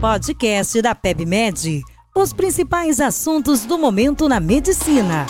podcast da PebMed. Os principais assuntos do momento na medicina.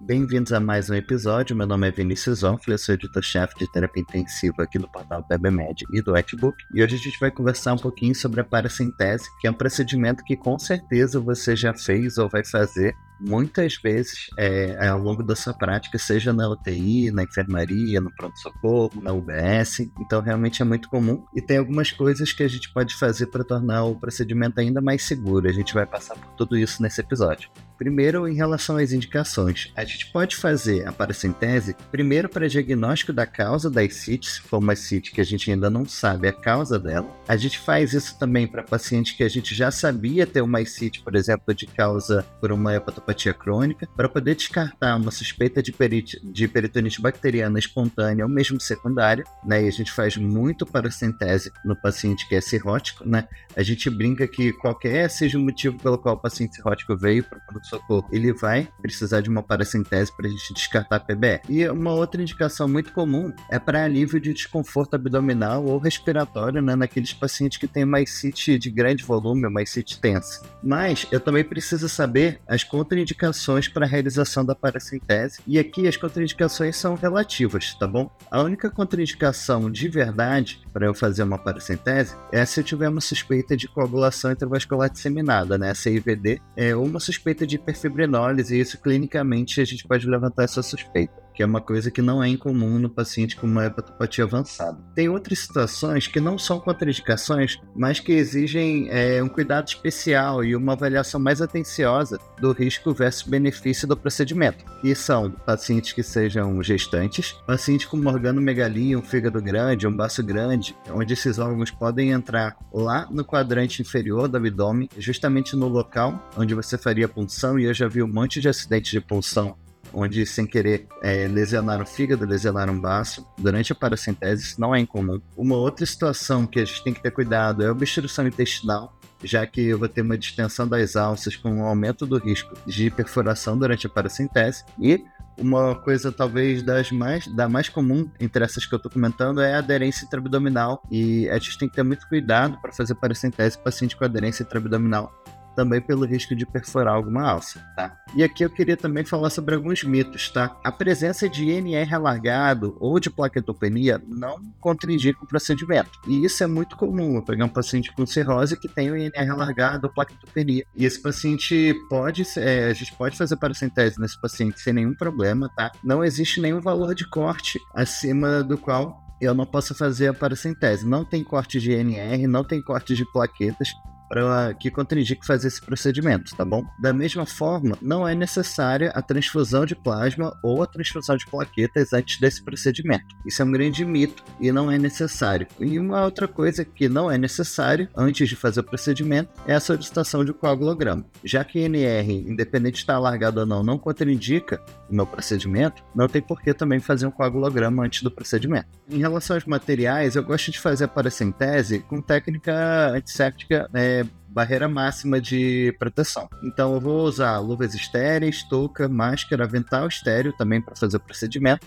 Bem-vindos a mais um episódio. Meu nome é Vinícius Onfle, eu sou editor-chefe de terapia intensiva aqui do portal PebMed e do Etbook. E hoje a gente vai conversar um pouquinho sobre a paracentese, que é um procedimento que com certeza você já fez ou vai fazer muitas vezes é, ao longo da sua prática, seja na UTI, na enfermaria, no pronto-socorro, na UBS. Então, realmente é muito comum. E tem algumas coisas que a gente pode fazer para tornar o procedimento ainda mais seguro. A gente vai passar por tudo isso nesse episódio. Primeiro, em relação às indicações, a gente pode fazer a paracentese primeiro para diagnóstico da causa da ascite, se for uma ascite que a gente ainda não sabe a causa dela. A gente faz isso também para pacientes que a gente já sabia ter uma ascite, por exemplo, de causa por uma hepatopatia crônica, para poder descartar uma suspeita de, perit de peritonite bacteriana espontânea ou mesmo secundária, né? E a gente faz muito paracentese no paciente que é cirrótico, né? A gente brinca que qualquer seja o motivo pelo qual o paciente cirrótico veio para o socorro, ele vai precisar de uma paracentese para a gente descartar a PBE. E uma outra indicação muito comum é para alívio de desconforto abdominal ou respiratório, né, naqueles pacientes que têm uma ascite de grande volume, uma ascite tensa. Mas eu também preciso saber as contraindicações para a realização da paracentese, e aqui as contraindicações são relativas, tá bom? A única contraindicação de verdade para eu fazer uma paracentese é se eu tiver uma suspeita de coagulação intravascular disseminada, né, CIVD, é, uma suspeita de hiperfibrinólise, e isso clinicamente a gente pode levantar essa suspeita que é uma coisa que não é incomum no paciente com uma hepatopatia avançada. Tem outras situações que não são contraindicações, mas que exigem é, um cuidado especial e uma avaliação mais atenciosa do risco versus benefício do procedimento, que são pacientes que sejam gestantes, pacientes com uma organomegalia, um fígado grande, um baço grande, onde esses órgãos podem entrar lá no quadrante inferior do abdômen, justamente no local onde você faria punção, e eu já vi um monte de acidentes de punção onde sem querer é, lesionaram o fígado, lesionaram o baço. Durante a paracentese, isso não é incomum. Uma outra situação que a gente tem que ter cuidado é a obstrução intestinal, já que eu vou ter uma distensão das alças com um aumento do risco de perfuração durante a paracentese. E uma coisa talvez das mais, da mais comum entre essas que eu estou comentando é a aderência intraabdominal. E a gente tem que ter muito cuidado para fazer paracentese paciente com aderência intraabdominal também pelo risco de perfurar alguma alça, tá? E aqui eu queria também falar sobre alguns mitos, tá? A presença de INR alargado ou de plaquetopenia não contraindica o procedimento. E isso é muito comum. Eu pegar um paciente com cirrose que tem o INR alargado ou plaquetopenia. E esse paciente pode, é, a gente pode fazer paracentese nesse paciente sem nenhum problema, tá? Não existe nenhum valor de corte acima do qual eu não posso fazer a paracentese. Não tem corte de INR, não tem corte de plaquetas para que contraindique fazer esse procedimento, tá bom? Da mesma forma, não é necessária a transfusão de plasma ou a transfusão de plaquetas antes desse procedimento. Isso é um grande mito e não é necessário. E uma outra coisa que não é necessário antes de fazer o procedimento é a solicitação de coagulograma. Já que NR, independente de estar alargado ou não, não contraindica o meu procedimento, não tem por que também fazer um coagulograma antes do procedimento. Em relação aos materiais, eu gosto de fazer a paracentese com técnica antisséptica é, barreira máxima de proteção. Então eu vou usar luvas estéreis, touca, máscara, avental estéreo também para fazer o procedimento.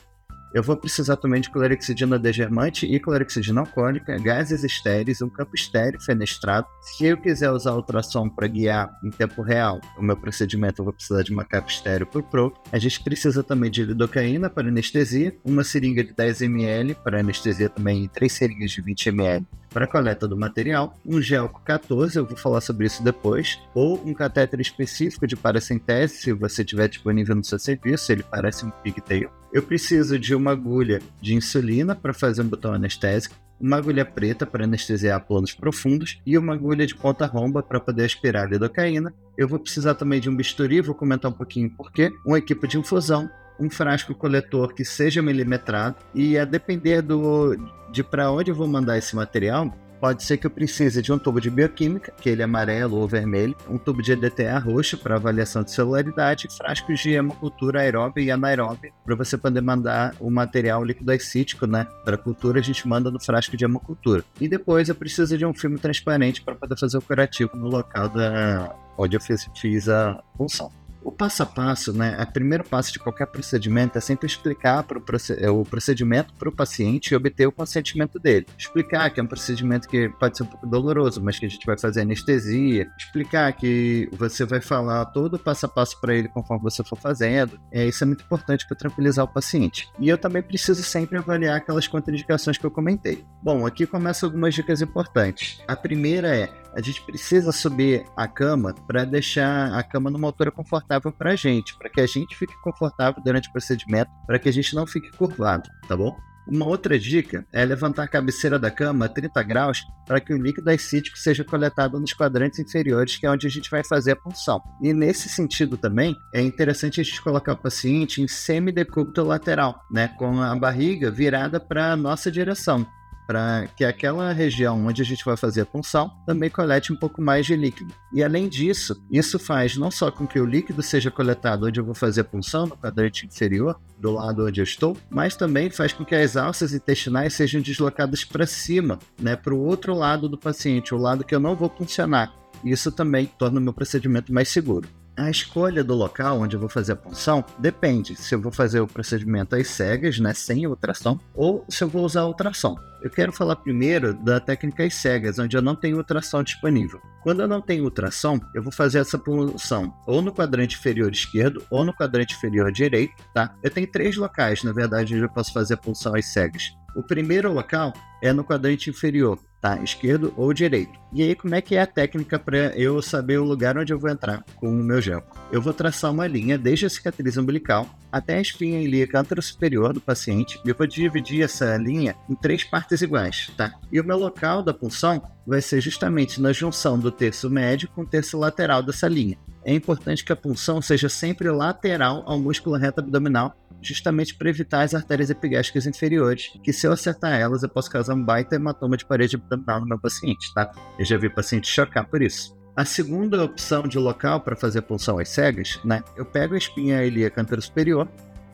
Eu vou precisar também de clorexidina degermante e clorexidina alcoólica, gases estéreis, um campo estéreo fenestrado. Se eu quiser usar ultrassom para guiar em tempo real o meu procedimento, eu vou precisar de uma capa estéreo por Pro. A gente precisa também de lidocaína para anestesia, uma seringa de 10 ml para anestesia também e três seringas de 20 ml para coleta do material, um gelco 14, eu vou falar sobre isso depois, ou um catéter específico de paracentese, se você tiver disponível no seu serviço, ele parece um pigtail. Eu preciso de uma agulha de insulina para fazer um botão anestésico, uma agulha preta para anestesiar planos profundos e uma agulha de ponta romba para poder aspirar a lidocaína. Eu vou precisar também de um bisturi, vou comentar um pouquinho por quê, uma equipe de infusão, um frasco coletor que seja milimetrado e a depender do, de para onde eu vou mandar esse material, pode ser que eu precise de um tubo de bioquímica, que ele é amarelo ou vermelho, um tubo de EDTA roxo para avaliação de celularidade, frascos de hemocultura aeróbia e anaeróbia para você poder mandar o material líquido acítico, né? Para cultura a gente manda no frasco de hemocultura. E depois eu preciso de um filme transparente para poder fazer o curativo no local da onde eu fiz, fiz a função. O passo a passo, né? O primeiro passo de qualquer procedimento é sempre explicar pro é, o procedimento para o paciente e obter o consentimento dele. Explicar que é um procedimento que pode ser um pouco doloroso, mas que a gente vai fazer anestesia. Explicar que você vai falar todo o passo a passo para ele conforme você for fazendo. É, isso é muito importante para tranquilizar o paciente. E eu também preciso sempre avaliar aquelas contraindicações que eu comentei. Bom, aqui começam algumas dicas importantes. A primeira é a gente precisa subir a cama para deixar a cama numa altura confortável para a gente, para que a gente fique confortável durante o procedimento, para que a gente não fique curvado, tá bom? Uma outra dica é levantar a cabeceira da cama a 30 graus para que o líquido acítico seja coletado nos quadrantes inferiores, que é onde a gente vai fazer a punção. E nesse sentido também, é interessante a gente colocar o paciente em semidecúbito lateral, né, com a barriga virada para a nossa direção para que aquela região onde a gente vai fazer a punção também colete um pouco mais de líquido. E além disso, isso faz não só com que o líquido seja coletado onde eu vou fazer a punção, no quadrante inferior, do lado onde eu estou, mas também faz com que as alças intestinais sejam deslocadas para cima, né, para o outro lado do paciente, o lado que eu não vou funcionar. Isso também torna o meu procedimento mais seguro. A escolha do local onde eu vou fazer a punção depende se eu vou fazer o procedimento às cegas, né, sem ultrassom, ou se eu vou usar ultrassom. Eu quero falar primeiro da técnica às cegas, onde eu não tenho ultrassom disponível. Quando eu não tenho ultrassom, eu vou fazer essa punção ou no quadrante inferior esquerdo ou no quadrante inferior direito, tá? Eu tenho três locais, na verdade, onde eu posso fazer a punção às cegas. O primeiro local é no quadrante inferior, tá? Esquerdo ou direito. E aí, como é que é a técnica para eu saber o lugar onde eu vou entrar com o meu gel? Eu vou traçar uma linha desde a cicatriz umbilical até a espinha ilíaca superior do paciente e eu vou dividir essa linha em três partes iguais, tá? E o meu local da punção vai ser justamente na junção do terço médio com o terço lateral dessa linha. É importante que a punção seja sempre lateral ao músculo reto abdominal justamente para evitar as artérias epigástricas inferiores, que se eu acertar elas, eu posso causar um baita hematoma de parede abdominal no meu paciente, tá? Eu já vi paciente chocar por isso. A segunda opção de local para fazer punção às cegas, né? Eu pego a espinha ilíaca superior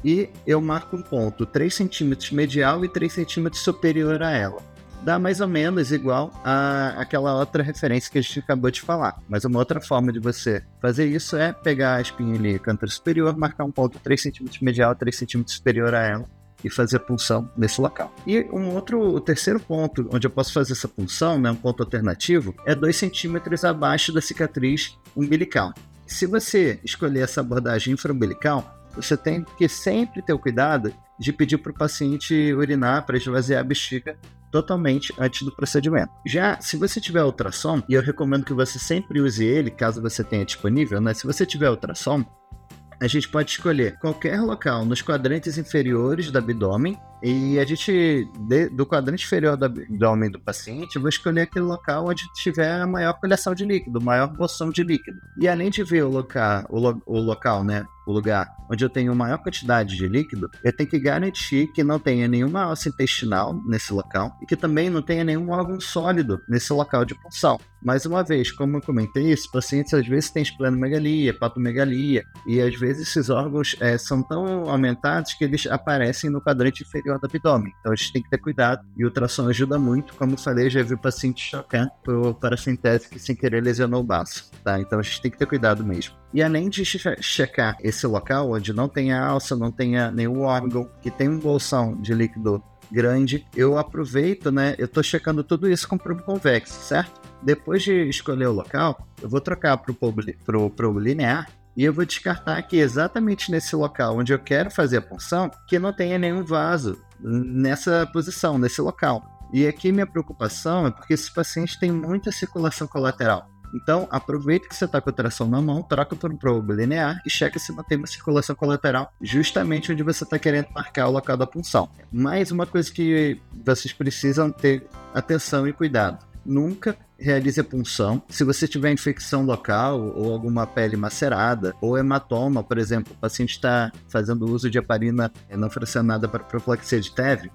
e eu marco um ponto 3 centímetros medial e 3 centímetros superior a ela dá mais ou menos igual a aquela outra referência que a gente acabou de falar. Mas uma outra forma de você fazer isso é pegar a espinha canto superior, marcar um ponto 3 cm medial, 3 cm superior a ela e fazer a punção nesse local. E um outro, o terceiro ponto onde eu posso fazer essa punção, né, um ponto alternativo, é 2 centímetros abaixo da cicatriz umbilical. Se você escolher essa abordagem infraumbilical, você tem que sempre ter o cuidado de pedir para o paciente urinar para esvaziar a bexiga totalmente antes do procedimento. Já se você tiver ultrassom, e eu recomendo que você sempre use ele, caso você tenha disponível, né? Se você tiver ultrassom, a gente pode escolher qualquer local nos quadrantes inferiores do abdômen e a gente, de, do quadrante inferior do abdômen do paciente, eu vou escolher aquele local onde tiver a maior coleção de líquido, maior bolsão de líquido. E além de ver o, local, o, lo, o local, né, o lugar onde eu tenho maior quantidade de líquido, eu tenho que garantir que não tenha nenhuma alça intestinal nesse local e que também não tenha nenhum órgão sólido nesse local de punção. Mais uma vez, como eu comentei, esses pacientes às vezes têm esplenomegalia, hepatomegalia, e às vezes esses órgãos é, são tão aumentados que eles aparecem no quadrante inferior do abdômen. Então a gente tem que ter cuidado. E o ultrassom ajuda muito. Como falei, já vi paciente chocar por paracentese que sem querer lesionou o baço. Tá? Então a gente tem que ter cuidado mesmo. E além de checar esse local onde não tenha alça, não tenha nenhum órgão, que tem um bolsão de líquido grande, eu aproveito, né? Eu tô checando tudo isso com o probo convexo, certo? Depois de escolher o local, eu vou trocar para o probo linear e eu vou descartar aqui exatamente nesse local onde eu quero fazer a punção que não tenha nenhum vaso nessa posição, nesse local. E aqui minha preocupação é porque esse paciente tem muita circulação colateral. Então, aproveita que você está com a tração na mão, troca por um probo linear e checa se tem uma circulação colateral justamente onde você está querendo marcar o local da punção. Mais uma coisa que vocês precisam ter atenção e cuidado. Nunca realize a punção. Se você tiver infecção local ou alguma pele macerada ou hematoma, por exemplo, o paciente está fazendo uso de heparina não fracionada para profilaxia de TEV,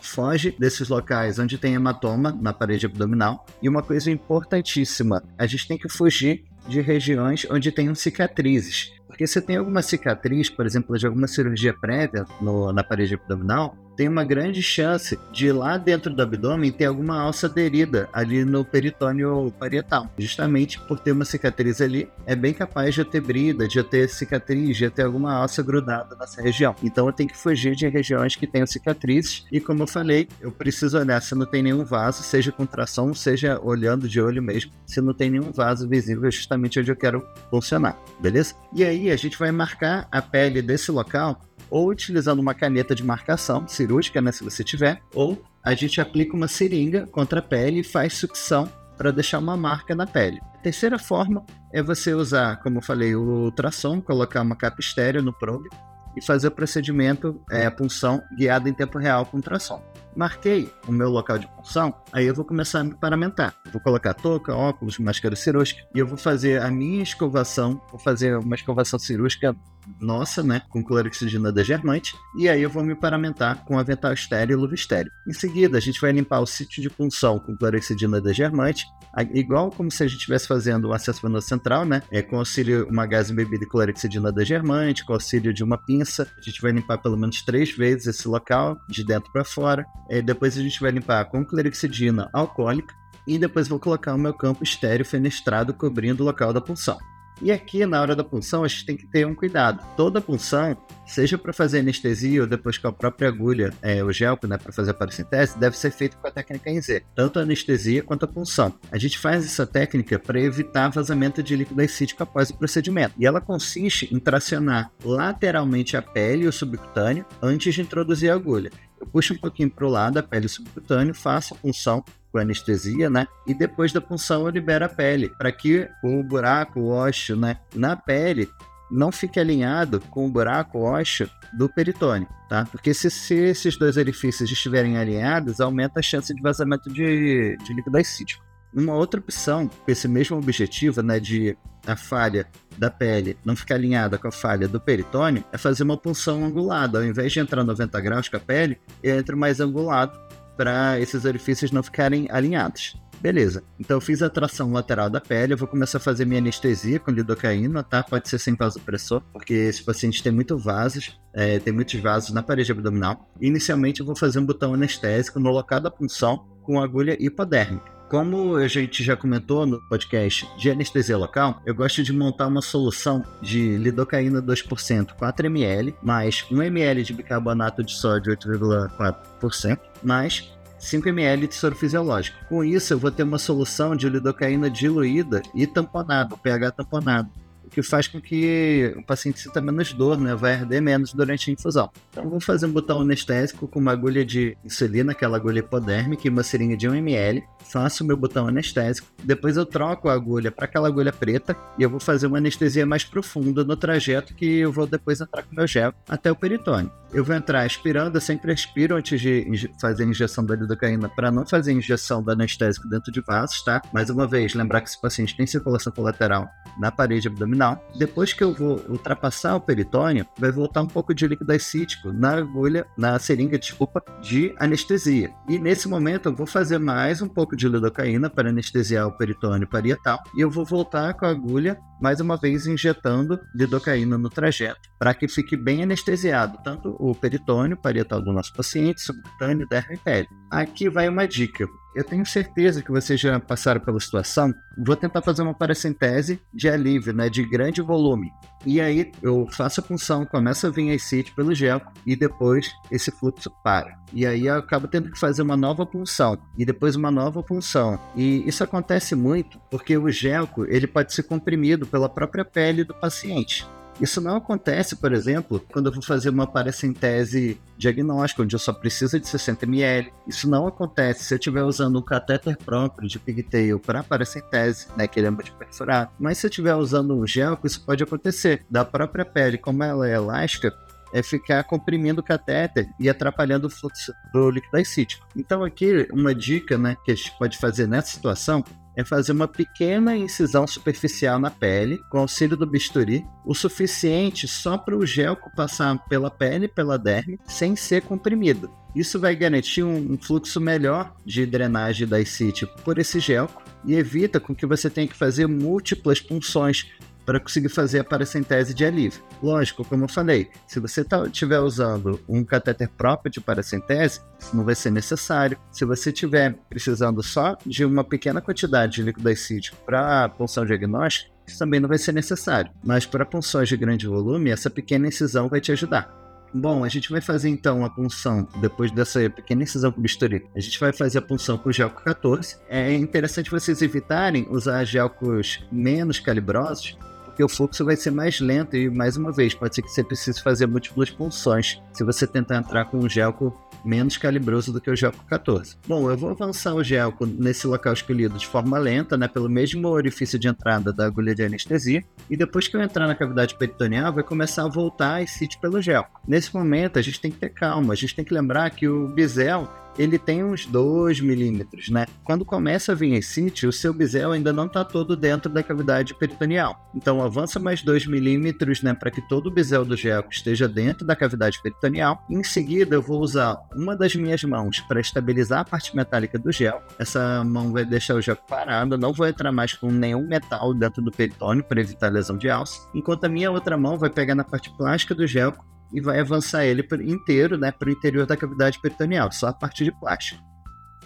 foge desses locais onde tem hematoma na parede abdominal. E uma coisa importantíssima, a gente tem que fugir de regiões onde tenham cicatrizes. Porque se tem alguma cicatriz, por exemplo, de alguma cirurgia prévia no, na parede abdominal, tem uma grande chance de lá dentro do abdômen ter alguma alça aderida ali no peritônio parietal. Justamente por ter uma cicatriz ali, é bem capaz de eu ter brida, de eu ter cicatriz, de eu ter alguma alça grudada nessa região. Então eu tenho que fugir de regiões que tenham cicatrizes e como eu falei, eu preciso olhar se não tem nenhum vaso, seja contração, seja olhando de olho mesmo, se não tem nenhum vaso visível justamente onde eu quero funcionar, beleza? E aí a gente vai marcar a pele desse local ou utilizando uma caneta de marcação cirúrgica, né, se você tiver, ou a gente aplica uma seringa contra a pele e faz sucção para deixar uma marca na pele. A terceira forma é você usar, como eu falei, o ultrassom, colocar uma capa estéreo no probe e fazer o procedimento, é, a punção guiada em tempo real com ultrassom. Marquei o meu local de punção, aí eu vou começar a me paramentar. Vou colocar touca, óculos, máscara cirúrgica e eu vou fazer a minha escovação, vou fazer uma escovação cirúrgica nossa, né, com clorexidina degermante, e aí eu vou me paramentar com avental estéreo e luva estéreo. Em seguida, a gente vai limpar o sítio de punção com clorexidina degermante, igual como se a gente estivesse fazendo o acesso venoso central, né, é, com auxílio uma gás embebida e clorexidina degermante, com auxílio de uma pinça, a gente vai limpar pelo menos três vezes esse local, de dentro para fora, e depois a gente vai limpar com clorexidina alcoólica, e depois vou colocar o meu campo estéreo fenestrado cobrindo o local da punção. E aqui, na hora da punção, a gente tem que ter um cuidado. Toda punção, seja para fazer anestesia ou depois com a própria agulha, é, o gel, né, para fazer a paracentese, deve ser feito com a técnica em Z, tanto a anestesia quanto a punção. A gente faz essa técnica para evitar vazamento de líquido acítico após o procedimento. E ela consiste em tracionar lateralmente a pele e o subcutâneo antes de introduzir a agulha. Eu puxo um pouquinho para o lado a pele subcutânea, faço a punção com anestesia, né? E depois da punção eu libero a pele, para que o buraco, o ósseo, né, na pele não fique alinhado com o buraco ósseo do peritônio, tá? Porque se, se, esses dois orifícios estiverem alinhados, aumenta a chance de vazamento de, de líquido acítico. Uma outra opção, com esse mesmo objetivo, né, de a falha da pele não ficar alinhada com a falha do peritônio, é fazer uma punção angulada. Ao invés de entrar 90 graus com a pele, eu entro mais angulado para esses orifícios não ficarem alinhados. Beleza, então eu fiz a tração lateral da pele, eu vou começar a fazer minha anestesia com lidocaína, tá? Pode ser sem vasopressor, porque esse paciente tem muitos vasos, é, tem muitos vasos na parede abdominal. Inicialmente eu vou fazer um botão anestésico no local da punção com agulha hipodérmica. Como a gente já comentou no podcast de anestesia local, eu gosto de montar uma solução de lidocaína 2%, 4 ml, mais 1 ml de bicarbonato de sódio 8,4%, mais 5 ml de soro fisiológico. Com isso, eu vou ter uma solução de lidocaína diluída e tamponado, pH tamponado que faz com que o paciente sinta menos dor, né? Vai arder menos durante a infusão. Então, vou fazer um botão anestésico com uma agulha de insulina, aquela agulha hipodérmica e uma seringa de 1 ml. Faço o meu botão anestésico. Depois eu troco a agulha para aquela agulha preta e eu vou fazer uma anestesia mais profunda no trajeto que eu vou depois entrar com o meu gel até o peritônio. Eu vou entrar aspirando, eu sempre aspiro antes de fazer a injeção da lidocaína para não fazer a injeção do anestésico dentro de vasos, tá? Mais uma vez, lembrar que esse paciente tem circulação colateral na parede abdominal. Depois que eu vou ultrapassar o peritônio, vai voltar um pouco de líquido acítico na agulha, na seringa, desculpa, de anestesia. E nesse momento eu vou fazer mais um pouco de lidocaína para anestesiar o peritônio parietal e eu vou voltar com a agulha mais uma vez injetando lidocaína no trajeto, para que fique bem anestesiado, tanto o peritônio parietal do nosso paciente, subcutâneo, derme e pele. Aqui vai uma dica. Eu tenho certeza que vocês já passaram pela situação. Vou tentar fazer uma paracentese de alívio, né, de grande volume. E aí eu faço a punção, começa a vir a sítio pelo gel e depois esse fluxo para. E aí eu acabo tendo que fazer uma nova punção e depois uma nova punção. E isso acontece muito porque o gelco ele pode ser comprimido pela própria pele do paciente. Isso não acontece, por exemplo, quando eu vou fazer uma paracentese diagnóstica, onde eu só preciso de 60 ml. Isso não acontece se eu estiver usando um catéter próprio de pigtail para paracentese, né, que ele é muito perfurado. Mas se eu estiver usando um gel, isso pode acontecer. Da própria pele, como ela é elástica, é ficar comprimindo o catéter e atrapalhando o fluxo do líquido acítico. Então aqui uma dica, né, que a gente pode fazer nessa situação é fazer uma pequena incisão superficial na pele, com auxílio do bisturi, o suficiente só para o gel passar pela pele pela derme, sem ser comprimido. Isso vai garantir um, fluxo melhor de drenagem da ascite por esse gel e evita com que você tenha que fazer múltiplas punções para conseguir fazer a paracentese de alívio. Lógico, como eu falei, se você estiver tá, usando um catéter próprio de paracentese, isso não vai ser necessário. Se você estiver precisando só de uma pequena quantidade de líquido acídico para punção diagnóstica, isso também não vai ser necessário. Mas para punções de grande volume, essa pequena incisão vai te ajudar. Bom, a gente vai fazer então a punção, depois dessa pequena incisão com bisturi, a gente vai fazer a punção com gelco 14. É interessante vocês evitarem usar gelcos menos calibrosos, porque o fluxo vai ser mais lento e, mais uma vez, pode ser que você precise fazer múltiplas punções se você tentar entrar com um gelco menos calibroso do que o Gelco 14. Bom, eu vou avançar o Gelco nesse local escolhido de forma lenta, né, pelo mesmo orifício de entrada da agulha de anestesia, e depois que eu entrar na cavidade peritoneal, vai começar a voltar esse sítio pelo Gelco. Nesse momento, a gente tem que ter calma, a gente tem que lembrar que o bisel ele tem uns 2 milímetros, né? Quando começa a vir esse o seu bisel ainda não está todo dentro da cavidade peritoneal. Então avança mais 2 milímetros, né, para que todo o bisel do geco esteja dentro da cavidade peritoneal. Em seguida, eu vou usar uma das minhas mãos para estabilizar a parte metálica do gel. Essa mão vai deixar o gel parado, não vou entrar mais com nenhum metal dentro do peritônio para evitar lesão de alça, enquanto a minha outra mão vai pegar na parte plástica do gel e vai avançar ele inteiro né, para o interior da cavidade peritoneal, só a parte de plástico.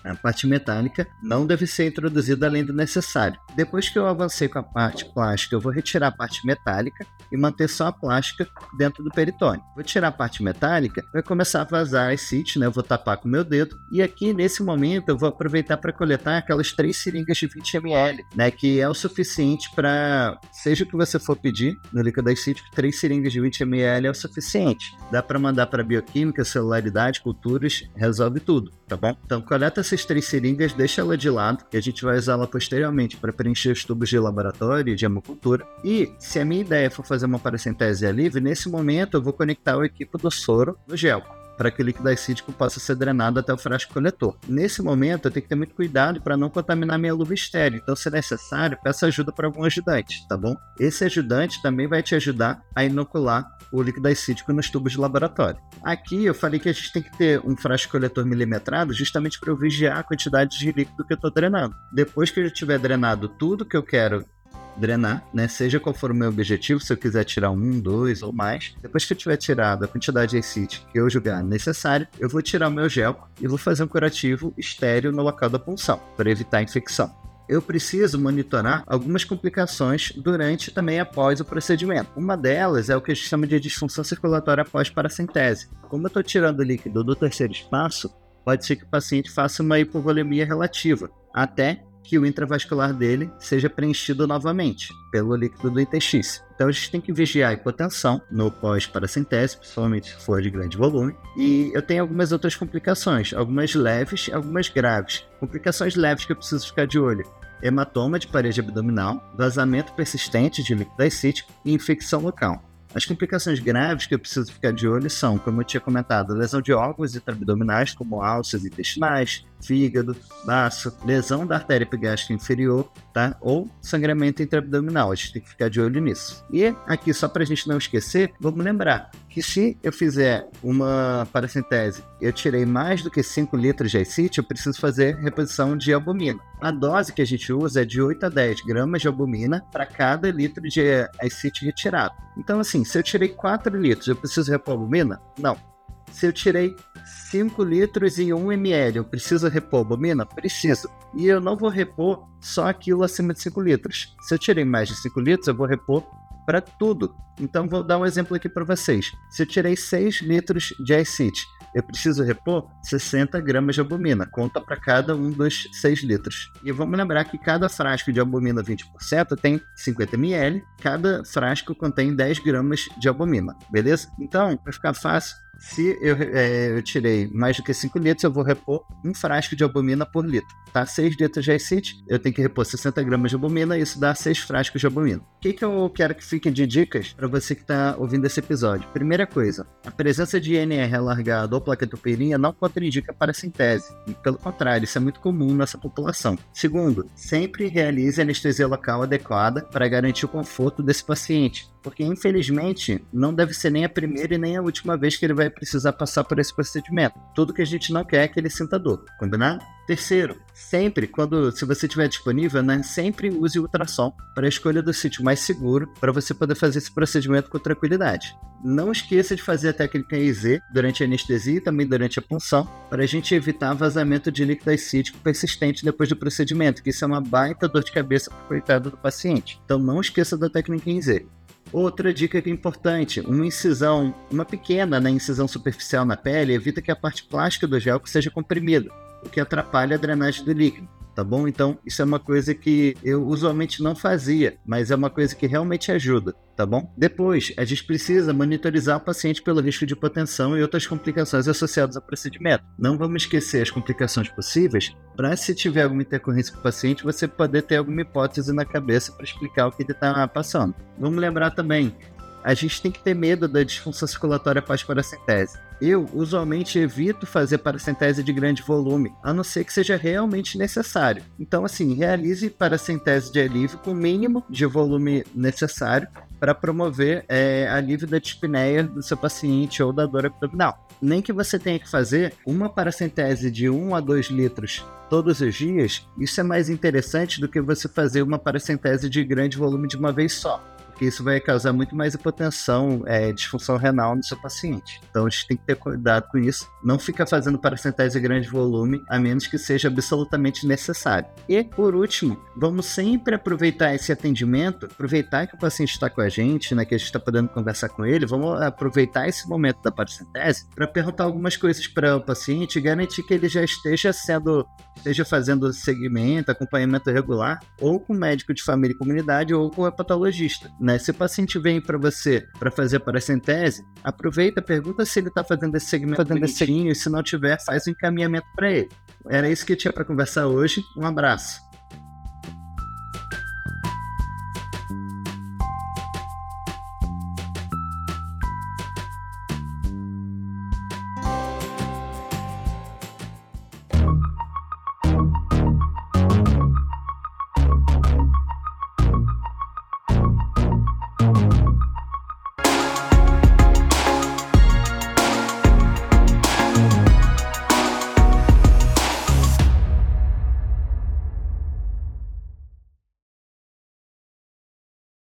A parte metálica não deve ser introduzida além do necessário. Depois que eu avancei com a parte plástica, eu vou retirar a parte metálica e manter só a plástica dentro do peritônio. Vou tirar a parte metálica, vai começar a vazar as CIT, né? Eu vou tapar com o meu dedo. E aqui, nesse momento, eu vou aproveitar para coletar aquelas três seringas de 20 ml, né? Que é o suficiente para, seja o que você for pedir no líquido CIT, três seringas de 20 ml é o suficiente. Dá para mandar para bioquímica, celularidade, culturas, resolve tudo, tá bom? Então, coleta essa essas três seringas, deixa ela de lado, que a gente vai usá-la posteriormente para preencher os tubos de laboratório e de hemocultura. E se a minha ideia for fazer uma paracentese livre, nesse momento eu vou conectar o equipo do soro no gel para que o líquido acídico possa ser drenado até o frasco coletor. Nesse momento, eu tenho que ter muito cuidado para não contaminar minha luva estéreo. Então, se necessário, peça ajuda para algum ajudante, tá bom? Esse ajudante também vai te ajudar a inocular o líquido acídico nos tubos de laboratório. Aqui eu falei que a gente tem que ter um frasco coletor milimetrado justamente para eu vigiar a quantidade de líquido que eu estou drenando. Depois que eu tiver drenado tudo que eu quero drenar, né? Seja qual for o meu objetivo, se eu quiser tirar um, dois ou mais. Depois que eu tiver tirado a quantidade de ACIT que eu julgar necessário, eu vou tirar o meu gel e vou fazer um curativo estéreo no local da punção, para evitar infecção eu preciso monitorar algumas complicações durante e também após o procedimento. Uma delas é o que a gente chama de disfunção circulatória após paracentese. Como eu estou tirando o líquido do terceiro espaço, pode ser que o paciente faça uma hipovolemia relativa, até que o intravascular dele seja preenchido novamente pelo líquido do interstício. Então a gente tem que vigiar a hipotensão no pós-paracentese, principalmente se for de grande volume. E eu tenho algumas outras complicações, algumas leves e algumas graves. Complicações leves que eu preciso ficar de olho. Hematoma de parede abdominal, vazamento persistente de líquido acítico e infecção local. As complicações graves que eu preciso ficar de olho são, como eu tinha comentado, lesão de órgãos intraabdominais, como alças intestinais, fígado, baço, lesão da artéria epigástrica inferior, tá? Ou sangramento intraabdominal. A gente tem que ficar de olho nisso. E aqui, só para a gente não esquecer, vamos lembrar que se eu fizer uma paracentese eu tirei mais do que 5 litros de acite, eu preciso fazer reposição de albumina. A dose que a gente usa é de 8 a 10 gramas de albumina para cada litro de acite retirado. Então, assim, se eu tirei 4 litros, eu preciso repor albumina? Não. Se eu tirei 5 litros e 1 ml, eu preciso repor albumina? Preciso. E eu não vou repor só aquilo acima de 5 litros. Se eu tirei mais de 5 litros, eu vou repor para tudo. Então vou dar um exemplo aqui para vocês. Se eu tirei 6 litros de acite, eu preciso repor 60 gramas de albumina, conta para cada um dos 6 litros. E vamos lembrar que cada frasco de albumina 20% tem 50 ml, cada frasco contém 10 gramas de albumina, beleza? Então, para ficar fácil, se eu, é, eu, tirei mais do que 5 litros, eu vou repor um frasco de albumina por litro. Tá? 6 litros de acite, eu tenho que repor 60 gramas de albumina, isso dá 6 frascos de albumina. O que, que eu quero que fiquem de dicas para você que está ouvindo esse episódio? Primeira coisa, a presença de INR alargado ou plaquetopenia não contraindica para a sintese. Pelo contrário, isso é muito comum nessa população. Segundo, sempre realize anestesia local adequada para garantir o conforto desse paciente porque infelizmente não deve ser nem a primeira e nem a última vez que ele vai precisar passar por esse procedimento. Tudo que a gente não quer é que ele sinta dor, combinado? Terceiro, sempre, quando se você tiver disponível, né, sempre use ultrassom para a escolha do sítio mais seguro para você poder fazer esse procedimento com tranquilidade. Não esqueça de fazer a técnica IZ durante a anestesia e também durante a punção, para a gente evitar vazamento de líquido ascítico persistente depois do procedimento, que isso é uma baita dor de cabeça para o coitado do paciente. Então não esqueça da técnica IZ. Outra dica que é importante, uma incisão, uma pequena né, incisão superficial na pele evita que a parte plástica do gel seja comprimida, o que atrapalha a drenagem do líquido tá bom? Então, isso é uma coisa que eu usualmente não fazia, mas é uma coisa que realmente ajuda, tá bom? Depois, a gente precisa monitorizar o paciente pelo risco de hipotensão e outras complicações associadas ao procedimento. Não vamos esquecer as complicações possíveis, para se tiver alguma intercorrência com o paciente, você poder ter alguma hipótese na cabeça para explicar o que ele está passando. Vamos lembrar também a gente tem que ter medo da disfunção circulatória pós-paracentese. Eu, usualmente, evito fazer paracentese de grande volume, a não ser que seja realmente necessário. Então, assim, realize paracentese de alívio com o mínimo de volume necessário para promover é, alívio da dispneia do seu paciente ou da dor abdominal. Nem que você tenha que fazer uma paracentese de 1 a 2 litros todos os dias, isso é mais interessante do que você fazer uma paracentese de grande volume de uma vez só porque isso vai causar muito mais hipotensão, é, disfunção renal no seu paciente. Então a gente tem que ter cuidado com isso. Não fica fazendo paracentese grande volume, a menos que seja absolutamente necessário. E, por último, vamos sempre aproveitar esse atendimento, aproveitar que o paciente está com a gente, né, que a gente está podendo conversar com ele, vamos aproveitar esse momento da paracentese para perguntar algumas coisas para o paciente e garantir que ele já esteja sendo, esteja fazendo segmento, acompanhamento regular, ou com médico de família e comunidade, ou com o hepatologista né? Se o paciente vem para você para fazer a paracentese, aproveita, pergunta se ele está fazendo esse segmento fazendo esse segmento, e se não tiver, faz o um encaminhamento para ele. Era isso que eu tinha para conversar hoje. Um abraço.